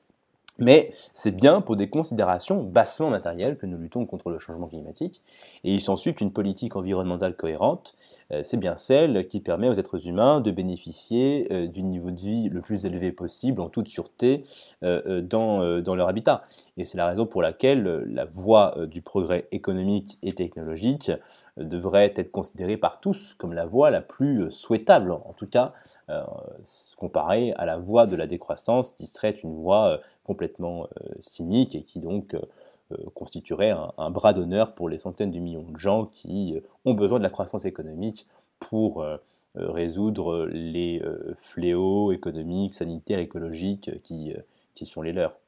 Mais c'est bien pour des considérations bassement matérielles que nous luttons contre le changement climatique, et il s'ensuit qu'une politique environnementale cohérente, euh, c'est bien celle qui permet aux êtres humains de bénéficier euh, du niveau de vie le plus élevé possible, en toute sûreté, euh, dans, dans leur habitat. Et c'est la raison pour laquelle la voie du progrès économique et technologique devrait être considérée par tous comme la voie la plus souhaitable, en tout cas comparée à la voie de la décroissance, qui serait une voie complètement euh, cynique et qui donc euh, euh, constituerait un, bras d'honneur pour les centaines de millions de gens qui ont besoin de la croissance économique pour résoudre les fléaux économiques, sanitaires, écologiques qui, qui sont les leurs.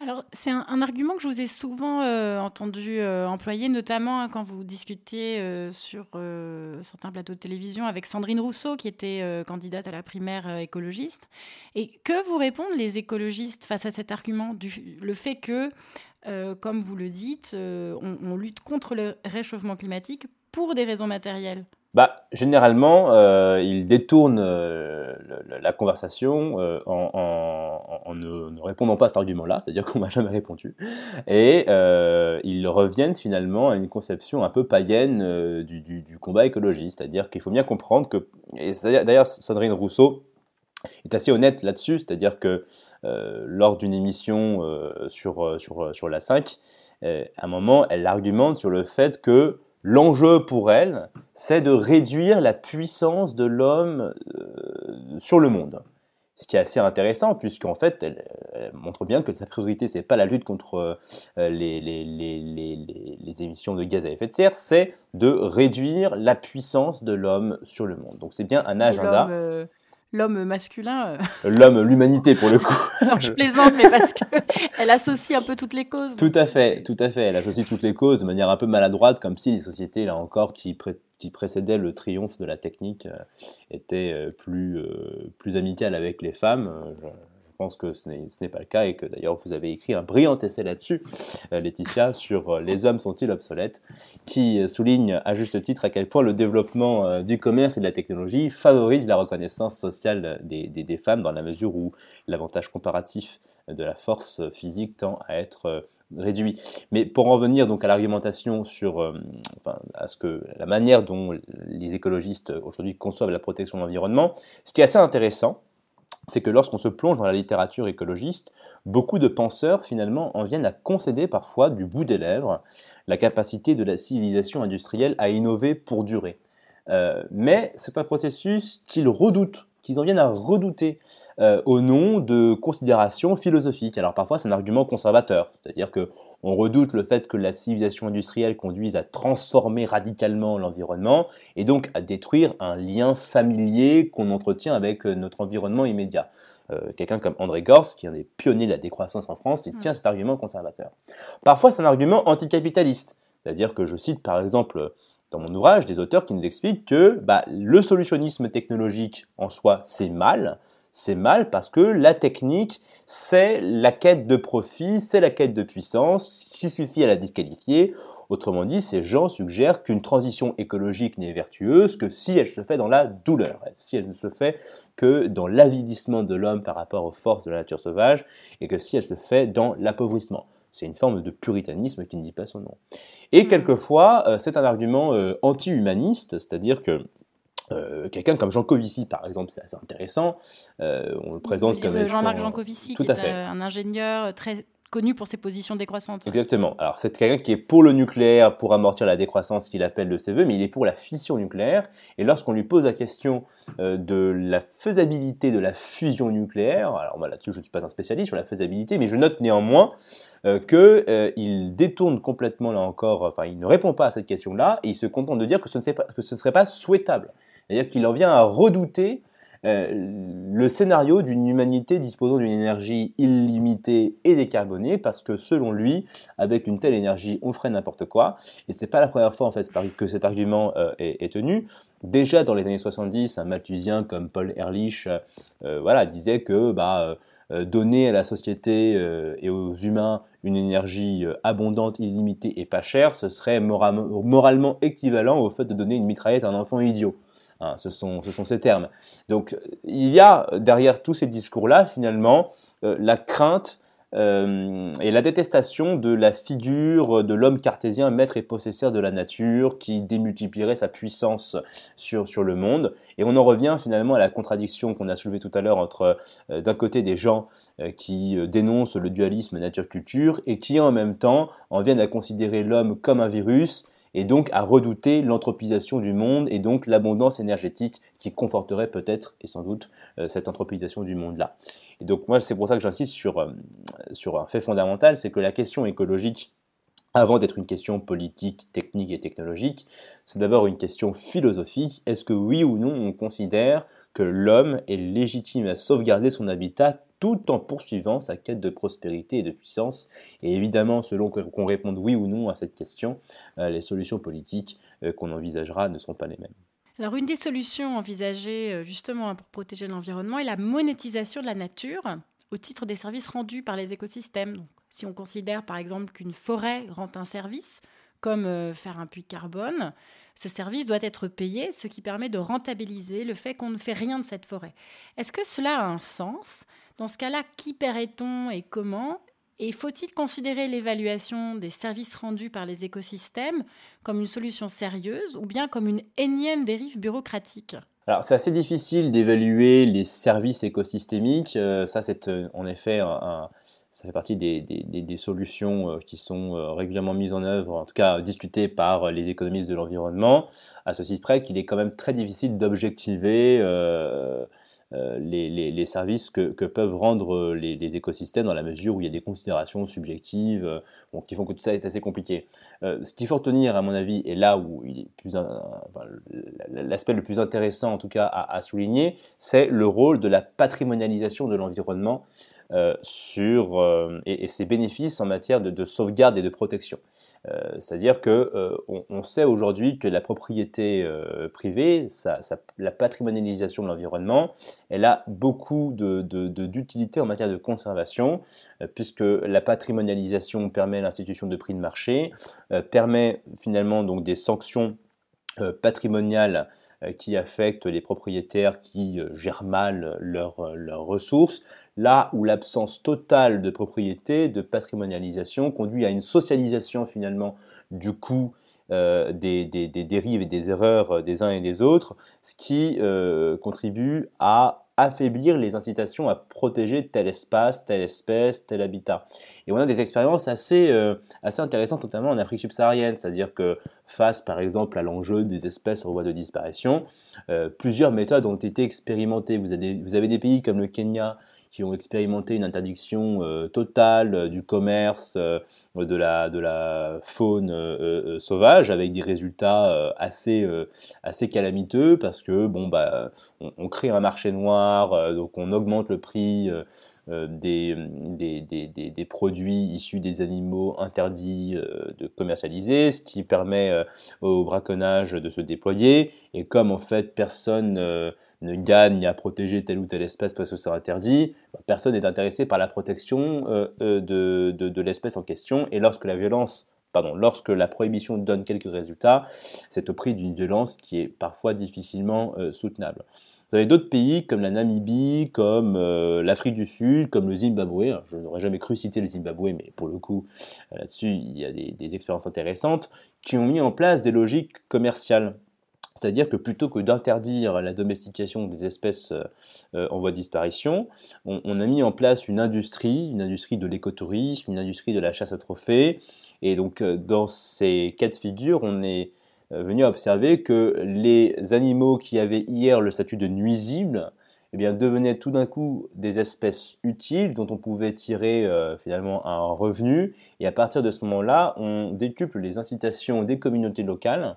Alors, c'est un, argument que je vous ai souvent euh, entendu euh, employer, notamment hein, quand vous discutiez euh, sur certains plateaux de télévision avec Sandrine Rousseau, qui était candidate à la primaire écologiste. Et que vous répondent les écologistes face à cet argument, du, le fait que, comme vous le dites, on lutte contre le réchauffement climatique pour des raisons matérielles? Bah, généralement, euh, il détourne euh, la conversation euh, en, ne, répondant pas à cet argument-là, c'est-à-dire qu'on m'a jamais répondu, et ils reviennent finalement à une conception un peu païenne du, combat écologiste, c'est-à-dire qu'il faut bien comprendre que, d'ailleurs Sandrine Rousseau est assez honnête là-dessus, c'est-à-dire que lors d'une émission sur, sur, sur la 5, à un moment, elle argumente sur le fait que L'enjeu pour elle, c'est de réduire la puissance de l'homme euh, sur le monde. Ce qui est assez intéressant, puisqu'en fait, elle, montre bien que sa priorité, c'est pas la lutte contre euh, les, les, émissions de gaz à effet de serre, c'est de réduire la puissance de l'homme sur le monde. Donc c'est bien un agenda. Euh, l'homme masculin. Euh. L'homme, l'humanité pour le coup. non, je plaisante, mais parce qu'elle associe un peu toutes les causes. Tout à fait, tout à fait. Elle associe toutes les causes de manière un peu maladroite, comme si les sociétés, là encore, qui, qui précédaient le triomphe de la technique, euh, étaient euh, plus, plus amicales avec les femmes. Je pense que ce n'est pas le cas et que d'ailleurs vous avez écrit un brillant essai là-dessus, euh, Laetitia, sur euh, Les hommes sont-ils obsolètes, qui euh, souligne à juste titre à quel point le développement du commerce et de la technologie favorise la reconnaissance sociale des, femmes dans la mesure où l'avantage comparatif de la force physique tend à être réduit. Mais pour en revenir donc à l'argumentation sur enfin, à ce que la manière dont les écologistes aujourd'hui conçoivent la protection de l'environnement, ce qui est assez intéressant, c'est que lorsqu'on se plonge dans la littérature écologiste, beaucoup de penseurs finalement en viennent à concéder parfois du bout des lèvres la capacité de la civilisation industrielle à innover pour durer. Euh, mais c'est un processus qu'ils redoutent, qu'ils en viennent à redouter euh, au nom de considérations philosophiques. Alors parfois c'est un argument conservateur, c'est-à-dire que on redoute le fait que la civilisation industrielle conduise à transformer radicalement l'environnement et donc à détruire un lien familier qu'on entretient avec euh, notre environnement immédiat. Euh, quelqu'un comme André Gors, qui est un des pionniers de la décroissance en France, il tient mm. cet argument conservateur. Parfois, c'est un argument anticapitaliste, c'est-à-dire que je cite par exemple dans mon ouvrage des auteurs qui nous expliquent que bah, le solutionnisme technologique en soi, c'est mal, c'est mal parce que la technique, c'est la quête de profit, c'est la quête de puissance, qui suffit à la disqualifier. Autrement dit, ces gens suggèrent qu'une transition écologique n'est vertueuse que si elle se fait dans la douleur, si elle ne se fait que dans l'avilissement de l'homme par rapport aux forces de la nature sauvage, et que si elle se fait dans l'appauvrissement. C'est une forme de puritanisme qui ne dit pas son nom. Et mmh. quelquefois, euh, c'est un argument euh, anti-humaniste, c'est-à-dire que euh, quelqu'un comme Jean Covici, par exemple, c'est assez intéressant. Euh, on le présente comme Jean-Marc Jancovici, qui est un ingénieur très connu pour ses positions décroissantes. Exactement. Alors c'est quelqu'un qui est pour le nucléaire pour amortir la décroissance qu'il appelle de ses voeux, mais il est pour la fission nucléaire. Et lorsqu'on lui pose la question euh, de la faisabilité de la fusion nucléaire, alors là-dessus je ne suis pas un spécialiste sur la faisabilité, mais je note néanmoins euh, qu'il détourne complètement là encore, enfin il ne répond pas à cette question-là, et il se contente de dire que ce ne, pas, que ce serait pas souhaitable. C'est-à-dire qu'il en vient à redouter euh, le scénario d'une humanité disposant d'une énergie illimitée et décarbonée, parce que selon lui, avec une telle énergie, on ferait n'importe quoi. Et c'est pas la première fois en fait que cet argument euh, est, tenu. Déjà dans les années 70, un malthusien comme Paul Ehrlich, euh, voilà, disait que bah, donner à la société et aux humains une énergie abondante, illimitée et pas chère, ce serait moralement équivalent au fait de donner une mitraillette à un enfant idiot. Hein, ce, sont, ce sont ces termes. Donc il y a derrière tous ces discours-là, finalement, euh, la crainte euh, et la détestation de la figure de l'homme cartésien, maître et possesseur de la nature, qui démultiplierait sa puissance sur, le monde. Et on en revient finalement à la contradiction qu'on a soulevée tout à l'heure entre, euh, d'un côté, des gens qui dénoncent le dualisme nature-culture et qui, en même temps, en viennent à considérer l'homme comme un virus et donc à redouter l'anthropisation du monde et donc l'abondance énergétique qui conforterait peut-être et sans doute euh, cette anthropisation du monde-là. Et donc moi c'est pour ça que j'insiste sur, euh, sur un fait fondamental, c'est que la question écologique, avant d'être une question politique, technique et technologique, c'est d'abord une question philosophique. Est-ce que oui ou non on considère que l'homme est légitime à sauvegarder son habitat tout en poursuivant sa quête de prospérité et de puissance. Et évidemment, selon qu'on réponde oui ou non à cette question, euh, les solutions politiques euh, qu'on envisagera ne seront pas les mêmes. Alors une des solutions envisagées euh, justement pour protéger l'environnement est la monétisation de la nature au titre des services rendus par les écosystèmes. si on considère par exemple qu'une forêt rend un service, comme faire un puits carbone, ce service doit être payé, ce qui permet de rentabiliser le fait qu'on ne fait rien de cette forêt. Est-ce que cela a un sens? Dans ce cas-là, qui paierait-on et comment Et faut-il considérer l'évaluation des services rendus par les écosystèmes comme une solution sérieuse ou bien comme une énième dérive bureaucratique alors c'est assez difficile d'évaluer les services écosystémiques. Euh, ça c'est euh, en effet ça fait partie des, solutions euh, qui sont régulièrement mises en œuvre, en tout cas discutées par les économistes de l'environnement, à ceci près qu'il est quand même très difficile d'objectiver euh, les, services que, peuvent rendre euh, les, écosystèmes dans la mesure où il y a des considérations subjectives euh, qui font que tout ça est assez compliqué. ce qu'il faut retenir, à mon avis, et là où l'aspect le plus intéressant, en tout cas, à, souligner, c'est le rôle de la patrimonialisation de l'environnement sur, et, ses bénéfices en matière de sauvegarde et de protection. Euh, c'est-à-dire que euh, on, sait aujourd'hui que la propriété euh, privée, la patrimonialisation de l'environnement, elle a beaucoup d'utilité en matière de conservation, puisque la patrimonialisation permet l'institution de prix de marché, permet finalement donc des sanctions patrimoniales qui affectent les propriétaires qui gèrent mal leurs ressources, là où l'absence totale de propriété, de patrimonialisation conduit à une socialisation finalement du coût euh, des, dérives et des erreurs euh, des uns et des autres, ce qui euh, contribue à affaiblir les incitations à protéger tel espace, telle espèce, tel habitat. Et on a des expériences assez, assez intéressantes, notamment en Afrique subsaharienne, c'est-à-dire que face par exemple à l'enjeu des espèces en voie de disparition, plusieurs méthodes ont été expérimentées. Vous avez, vous avez des pays comme le Kenya qui ont expérimenté une interdiction euh, totale euh, du commerce euh, de, la, de la faune sauvage avec des résultats assez, assez calamiteux parce que bon, bah, on, crée un marché noir, donc on augmente le prix. Des, des, produits issus des animaux interdits de commercialiser, ce qui permet au braconnage de se déployer. Et comme en fait personne ne gagne à protéger telle ou telle espèce parce que c'est interdit, bah, personne n'est intéressé par la protection euh, euh, de, de, l'espèce en question. Et lorsque la violence, pardon, lorsque la prohibition donne quelques résultats, c'est au prix d'une violence qui est parfois difficilement euh, soutenable. Vous avez d'autres pays comme la Namibie, comme l'Afrique du Sud, comme le Zimbabwe. je n'aurais jamais cru citer le Zimbabwe, mais pour le coup, là-dessus, il y a des, des expériences intéressantes qui ont mis en place des logiques commerciales c'est-à-dire que plutôt que d'interdire la domestication des espèces euh, euh, en voie de disparition, on, a mis en place une industrie, une industrie de l'écotourisme, une industrie de la chasse à trophées. Et donc euh, dans ces cas de figure, on est venu observer que les animaux qui avaient hier le statut de nuisibles eh bien, devenaient tout d'un coup des espèces utiles dont on pouvait tirer finalement un revenu. Et à partir de ce moment-là, on décuple les incitations des communautés locales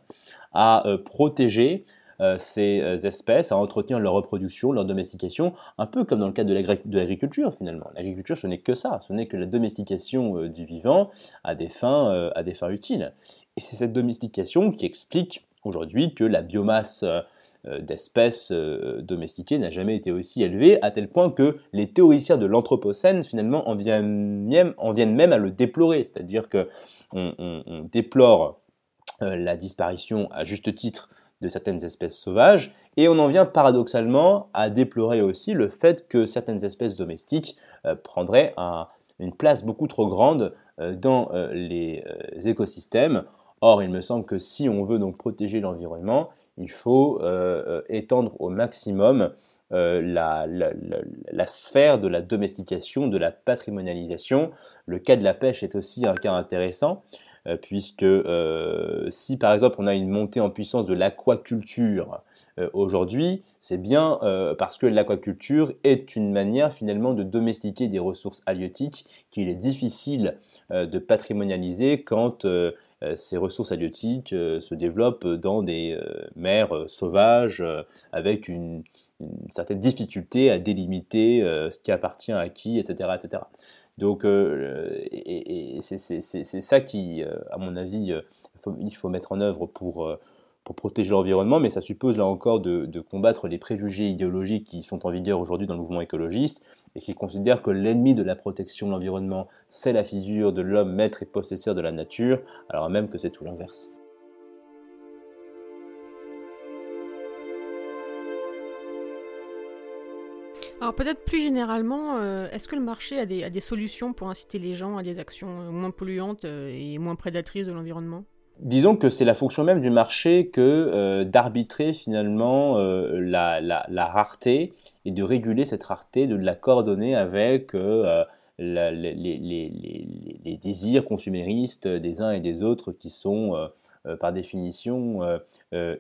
à euh, protéger euh, ces euh, espèces, à entretenir leur reproduction, leur domestication, un peu comme dans le cadre de l'agriculture finalement. L'agriculture, ce n'est que ça, ce n'est que la domestication du vivant à des fins, à des fins utiles. Et c'est cette domestication qui explique aujourd'hui que la biomasse d'espèces domestiquées n'a jamais été aussi élevée, à tel point que les théoriciens de l'Anthropocène, finalement, en viennent, même, à le déplorer. C'est-à-dire qu'on on déplore euh, la disparition à juste titre de certaines espèces sauvages, et on en vient paradoxalement à déplorer aussi le fait que certaines espèces domestiques euh, prendraient une place beaucoup trop grande euh, dans les écosystèmes. Or, il me semble que si on veut donc protéger l'environnement, il faut étendre au maximum la, la, sphère de la domestication, de la patrimonialisation. Le cas de la pêche est aussi un cas intéressant. Euh, puisque euh, si par exemple on a une montée en puissance de l'aquaculture euh, aujourd'hui, c'est bien parce que l'aquaculture est une manière finalement de domestiquer des ressources halieutiques qu'il est difficile de patrimonialiser quand ces ressources halieutiques se développent dans des mers sauvages avec une, certaine difficulté à délimiter ce qui appartient à qui, etc. etc. Donc, c'est ça qui, à mon avis, il faut mettre en œuvre pour protéger l'environnement, mais ça suppose là encore de, combattre les préjugés idéologiques qui sont en vigueur aujourd'hui dans le mouvement écologiste et qui considèrent que l'ennemi de la protection de l'environnement, c'est la figure de l'homme maître et possesseur de la nature, alors même que c'est tout l'inverse. Alors peut-être plus généralement, euh, est-ce que le marché a des, a des, solutions pour inciter les gens à des actions euh, moins polluantes euh, et moins prédatrices de l'environnement? Disons que c'est la fonction même du marché que euh, d'arbitrer finalement euh, la, rareté et de réguler cette rareté, de la coordonner avec euh, les, désirs consuméristes des uns et des autres qui sont par définition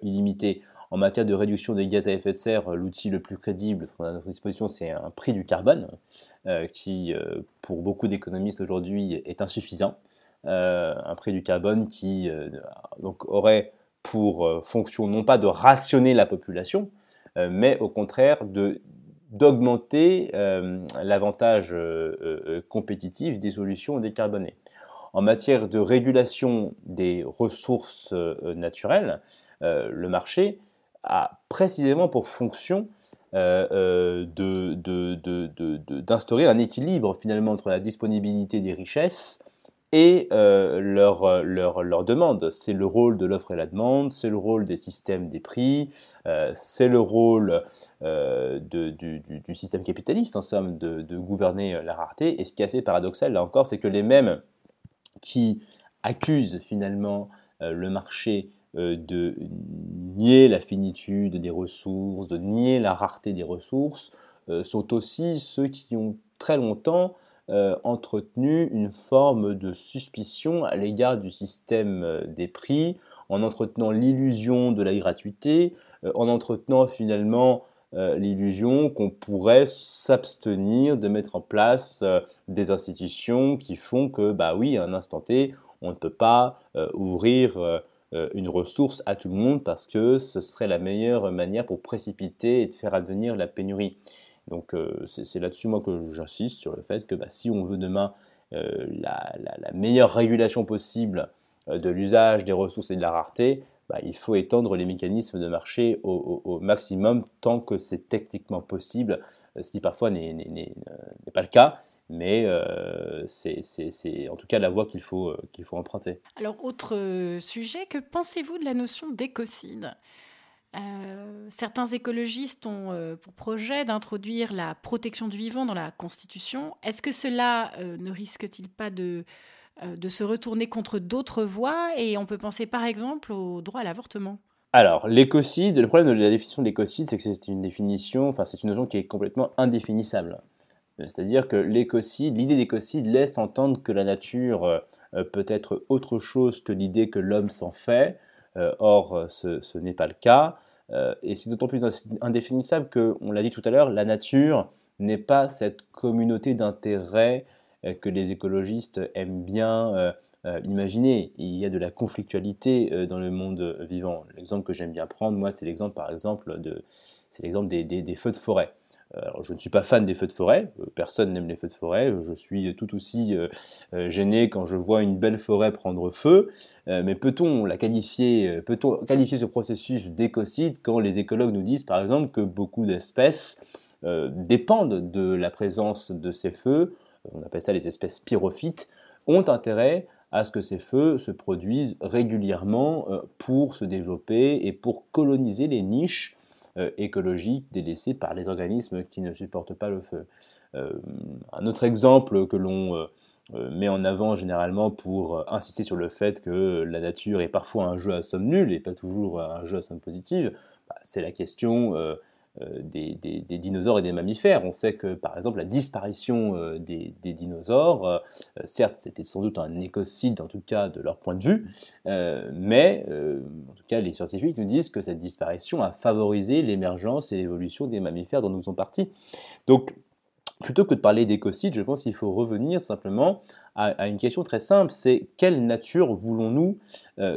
illimités. En matière de réduction des gaz à effet de serre, l'outil le plus crédible à notre disposition, c'est un prix du carbone, qui, pour beaucoup d'économistes aujourd'hui, est insuffisant. Euh, un prix du carbone qui euh, aurait pour euh, fonction non pas de rationner la population, mais au contraire d'augmenter l'avantage compétitif des solutions décarbonées. En matière de régulation des ressources naturelles, le marché a précisément pour fonction d'instaurer un équilibre finalement entre la disponibilité des richesses et euh, leur, euh, leur, leur, demande. C'est le rôle de l'offre et la demande, c'est le rôle des systèmes des prix, euh, c'est le rôle du, système capitaliste, en somme, de, gouverner la rareté. Et ce qui est assez paradoxal, là encore, c'est que les mêmes qui accusent finalement le marché de nier la finitude des ressources, de nier la rareté des ressources, sont aussi ceux qui ont très longtemps euh, entretenu une forme de suspicion à l'égard du système euh, des prix, en entretenant l'illusion de la gratuité, euh, en entretenant finalement l'illusion qu'on pourrait s'abstenir de mettre en place des institutions qui font que, bah oui, à un instant T, on ne peut pas ouvrir une ressource à tout le monde parce que ce serait la meilleure manière pour précipiter et de faire advenir la pénurie. Donc euh, c'est là-dessus moi que j'insiste sur le fait que bah, si on veut demain euh, la, meilleure régulation possible euh, de l'usage des ressources et de la rareté, bah, il faut étendre les mécanismes de marché au, maximum tant que c'est techniquement possible, ce qui parfois n'est pas le cas mais c'est en tout cas la voie qu'il faut, qu'il faut emprunter. Alors, autre sujet, que pensez-vous de la notion d'écocide? Euh, certains écologistes ont euh, pour projet d'introduire la protection du vivant dans la Constitution. Est-ce que cela euh, ne risque-t-il pas de, de se retourner contre d'autres voies Et on peut penser par exemple au droit à l'avortement? Alors, l'écocide, le problème de la définition de l'écocide, c'est que c'est une définition, enfin c'est une notion qui est complètement indéfinissable. C'est-à-dire que l'écocide, l'idée d'écocide laisse entendre que la nature peut être autre chose que l'idée que l'homme s'en fait, or, ce, n'est pas le cas. Euh, et c'est d'autant plus indéfinissable que, on l'a dit tout à l'heure, la nature n'est pas cette communauté d'intérêts euh, que les écologistes aiment bien imaginer. Il y a de la conflictualité dans le monde vivant. L'exemple que j'aime bien prendre, moi, c'est l'exemple, par exemple, de, c'est l'exemple des, feux de forêt. Euh, je ne suis pas fan des feux de forêt, euh, personne n'aime les feux de forêt, je suis tout aussi euh, gêné quand je vois une belle forêt prendre feu, mais peut-on la qualifier, peut-on qualifier ce processus d'écocide quand les écologues nous disent par exemple que beaucoup d'espèces dépendent de la présence de ces feux, on appelle ça les espèces pyrophytes, ont intérêt à ce que ces feux se produisent régulièrement pour se développer et pour coloniser les niches euh, écologiques délaissés par les organismes qui ne supportent pas le feu. Euh, un autre exemple que l'on euh, met en avant généralement pour insister sur le fait que la nature est parfois un jeu à somme nulle et pas toujours un jeu à somme positive, bah, c'est la question euh, des, dinosaures et des mammifères. On sait que, par exemple, la disparition euh, des, dinosaures, euh, certes, c'était sans doute un écocide, en tout cas de leur point de vue, mais en tout cas, les scientifiques nous disent que cette disparition a favorisé l'émergence et l'évolution des mammifères dont nous sommes partis. Donc, plutôt que de parler d'écocide, je pense qu'il faut revenir simplement à, une question très simple, c'est quelle nature voulons-nous,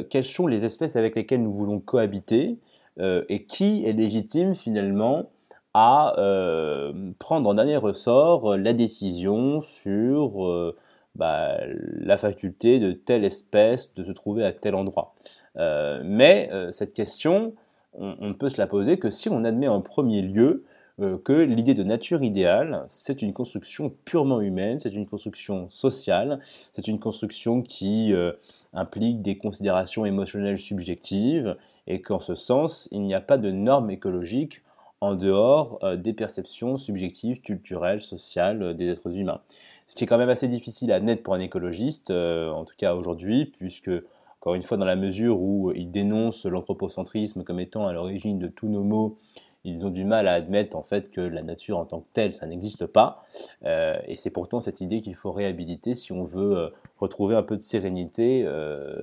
quelles sont les espèces avec lesquelles nous voulons cohabiter, et qui est légitime finalement à euh, prendre en dernier ressort la décision sur bah, la faculté de telle espèce de se trouver à tel endroit. mais cette question, on, ne peut se la poser que si on admet en premier lieu euh, que l'idée de nature idéale, c'est une construction purement humaine, c'est une construction sociale, c'est une construction qui euh, implique des considérations émotionnelles subjectives, et qu'en ce sens, il n'y a pas de normes écologiques en dehors euh, des perceptions subjectives, culturelles, sociales des êtres humains. Ce qui est quand même assez difficile à admettre pour un écologiste, en tout cas aujourd'hui, puisque, encore une fois, dans la mesure où il dénonce l'anthropocentrisme comme étant à l'origine de tous nos maux, ils ont du mal à admettre en fait que la nature en tant que telle, ça n'existe pas. Euh, et c'est pourtant cette idée qu'il faut réhabiliter si on veut euh, retrouver un peu de sérénité euh,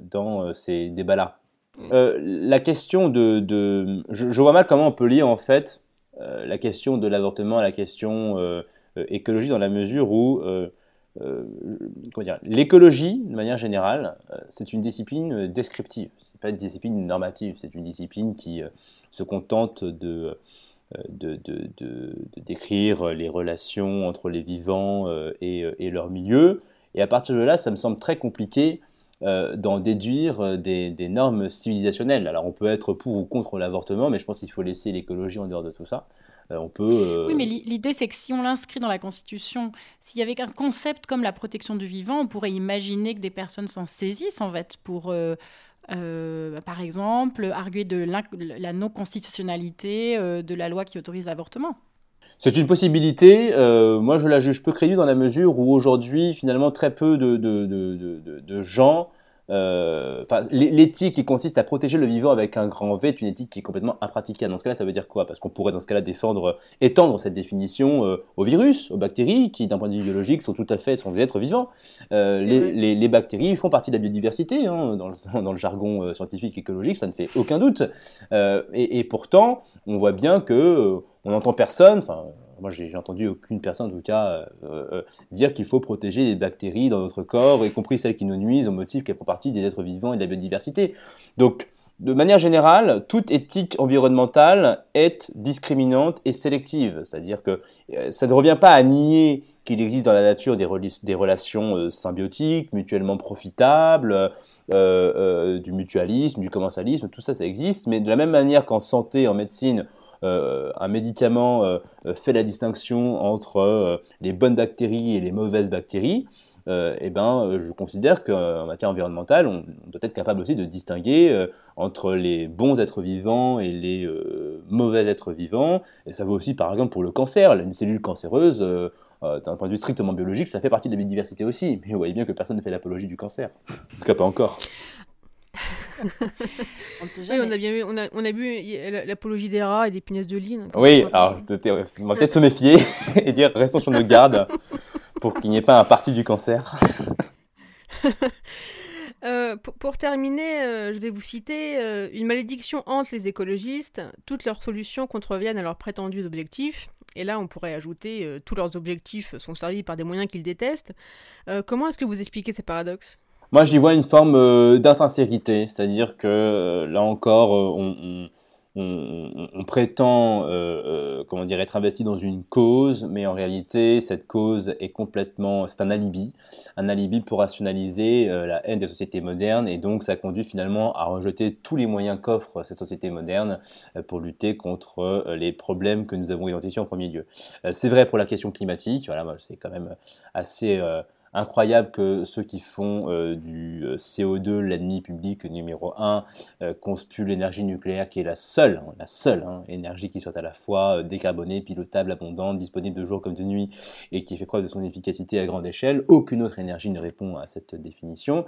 dans ces débats-là. la question de, de je, vois mal comment on peut lier en fait la question de l'avortement à la question écologie dans la mesure où l'écologie, de manière générale, c'est une discipline descriptive. C'est pas une discipline normative. C'est une discipline qui se contente euh, de, décrire les relations entre les vivants euh, et, euh, leur milieu. Et à partir de là, ça me semble très compliqué d'en déduire des, normes civilisationnelles. Alors on peut être pour ou contre l'avortement, mais je pense qu'il faut laisser l'écologie en dehors de tout ça. On peut, Oui, mais l'idée c'est que si on l'inscrit dans la Constitution, s'il y avait un concept comme la protection du vivant, on pourrait imaginer que des personnes s'en saisissent en fait pour euh, par exemple, arguer de la non-constitutionnalité euh, de la loi qui autorise l'avortement. C'est une possibilité. Euh, moi, je la juge peu crédible dans la mesure où aujourd'hui, finalement, très peu de, de, de, de gens euh, l'éthique qui consiste à protéger le vivant avec un grand V est une éthique qui est complètement impraticable. Dans ce cas-là, ça veut dire quoi? Parce qu'on pourrait dans ce cas-là défendre, étendre cette défication euh, aux virus, aux bactéries, qui d'un point de vue biologique sont tout à fait sont des êtres vivants. Euh, les, les, bactéries font partie de la biodiversité hein, dans, le, dans, le, jargon scientifique écologique, ça ne fait aucun doute. Et, et, pourtant, on voit bien que on n'entend personne. Enfin, moi, j'ai entendu aucune personne, en tout cas, euh, euh, dire qu'il faut protéger les bactéries dans notre corps, y compris celles qui nous nuisent, au motif qu'elles font partie des êtres vivants et de la biodiversité. Donc, de manière générale, toute éthique environnementale est discriminante et sélective. C'est-à-dire que euh, ça ne revient pas à nier qu'il existe dans la nature des, relations symbiotiques, mutuellement profitables, du mutualisme, du commensalisme, tout ça, ça existe. Mais de la même manière qu'en santé, en médecine, euh, un médicament euh, fait la distinction entre euh, les bonnes bactéries et les mauvaises bactéries, eh ben, je considère qu'en matière environnementale, on, doit être capable aussi de distinguer entre les bons êtres vivants et les mauvais êtres vivants. Et ça vaut aussi, par exemple, pour le cancer. Une cellule cancéreuse, d'un point de vue strictement biologique, ça fait partie de la biodiversité aussi. Mais vous voyez bien que personne ne fait l'apologie du cancer. En tout cas, pas encore. On Oui, on a bien vu, on a, on a vu l'apologie des rats et des punaises de lit. Oui, alors on va peut-être se méfier et dire restons sur nos gardes pour qu'il n'y ait pas un parti du cancer. Euh, pour, terminer, euh, je vais vous citer euh, Une malédiction hante les écologistes, toutes leurs solutions contreviennent à leurs prétendus objectifs. Et là, on pourrait ajouter Tous leurs objectifs sont servis par des moyens qu'ils détestent. comment est-ce que vous expliquez ces paradoxes? Moi, j'y vois une forme euh, d'insincérité, c'est-à-dire que euh, là encore, euh, on, prétend, comment dire, être investi dans une cause, mais en réalité, cette cause est complètement, c'est un alibi, un alibi pour rationaliser la haine des sociétés modernes, et donc ça conduit finalement à rejeter tous les moyens qu'offre cette société moderne pour lutter contre les problèmes que nous avons identifiés en premier lieu. c'est vrai pour la question climatique, voilà, c'est quand même assez incroyable que ceux qui font euh, du euh, CO2 l'ennemi public numéro 1 euh, conspuent l'énergie nucléaire qui est la seule, hein, la seule hein, énergie qui soit à la fois décarbonée, pilotable, abondante, disponible de jour comme de nuit et qui fait preuve de son efficacité à grande échelle. Aucune autre énergie ne répond à cette définition.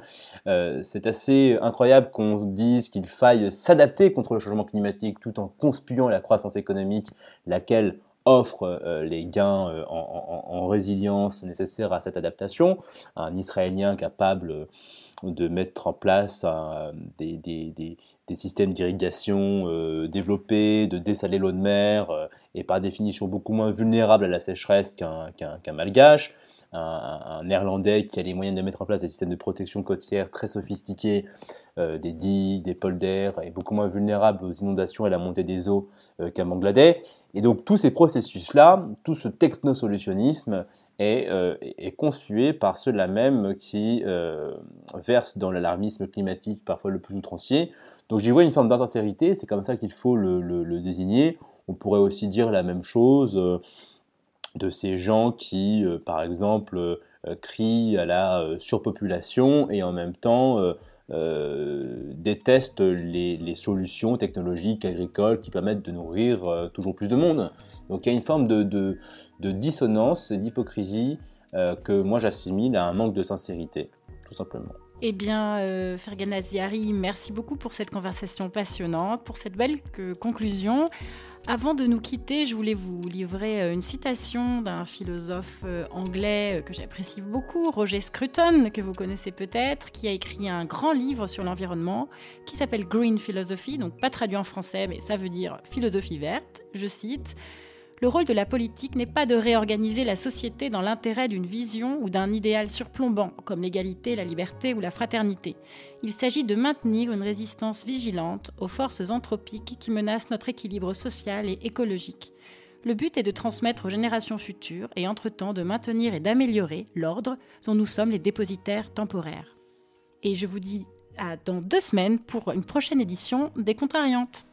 C'est assez incroyable qu'on dise qu'il faille s'adapter contre le changement climatique tout en conspuant la croissance économique, laquelle offre les gains en, résilience nécessaires à cette adaptation. Un Israélien capable de mettre en place des, des, systèmes d'irrigation développés, de dessaler l'eau de mer, et par définition beaucoup moins vulnérable à la sécheresse qu'un malgache un, néerlandais qui a les moyens de mettre en place des systèmes de protection côtière très sophistiqués, euh, des digues, des polders, et beaucoup moins vulnérables aux inondations et à la montée des eaux euh, qu'un Bangladesh. Et donc tous ces processus-là, tout ce technosolutionnisme est, euh, est par ceux-là même qui versent dans l'alarmisme climatique parfois le plus outrancier. Donc j'y vois une forme d'insincérité, c'est comme ça qu'il faut le, désigner. On pourrait aussi dire la même chose de ces gens qui, euh, par exemple, euh, crient à la euh, surpopulation et en même temps détestent les, solutions technologiques, agricoles qui permettent de nourrir toujours plus de monde. Donc il y a une forme de, de, dissonance, d'hypocrisie que moi j'assimile à un manque de sincérité, tout simplement. Eh bien, euh, merci beaucoup pour cette conversation passionnante, pour cette belle conclusion. Avant de nous quitter, je voulais vous livrer euh, une citation d'un philosophe euh, anglais euh, que j'apprécie beaucoup, Roger Scruton, que vous connaissez peut-être, qui a écrit un grand livre sur l'environnement qui s'appelle Green Philosophy, donc pas traduit en français, mais ça veut dire philosophie verte. Je cite le rôle de la politique n'est pas de réorganiser la société dans l'intérêt d'une vision ou d'un idéal surplombant, comme l'égalité, la liberté ou la fraternité. Il s'agit de maintenir une résistance vigilante aux forces anthropiques qui menacent notre équilibre social et écologique. Le but est de transmettre aux générations futures et entre-temps de maintenir et d'améliorer l'ordre dont nous sommes les dépositaires temporaires. Et je vous dis à dans deux semaines pour une prochaine édition des Contrariantes.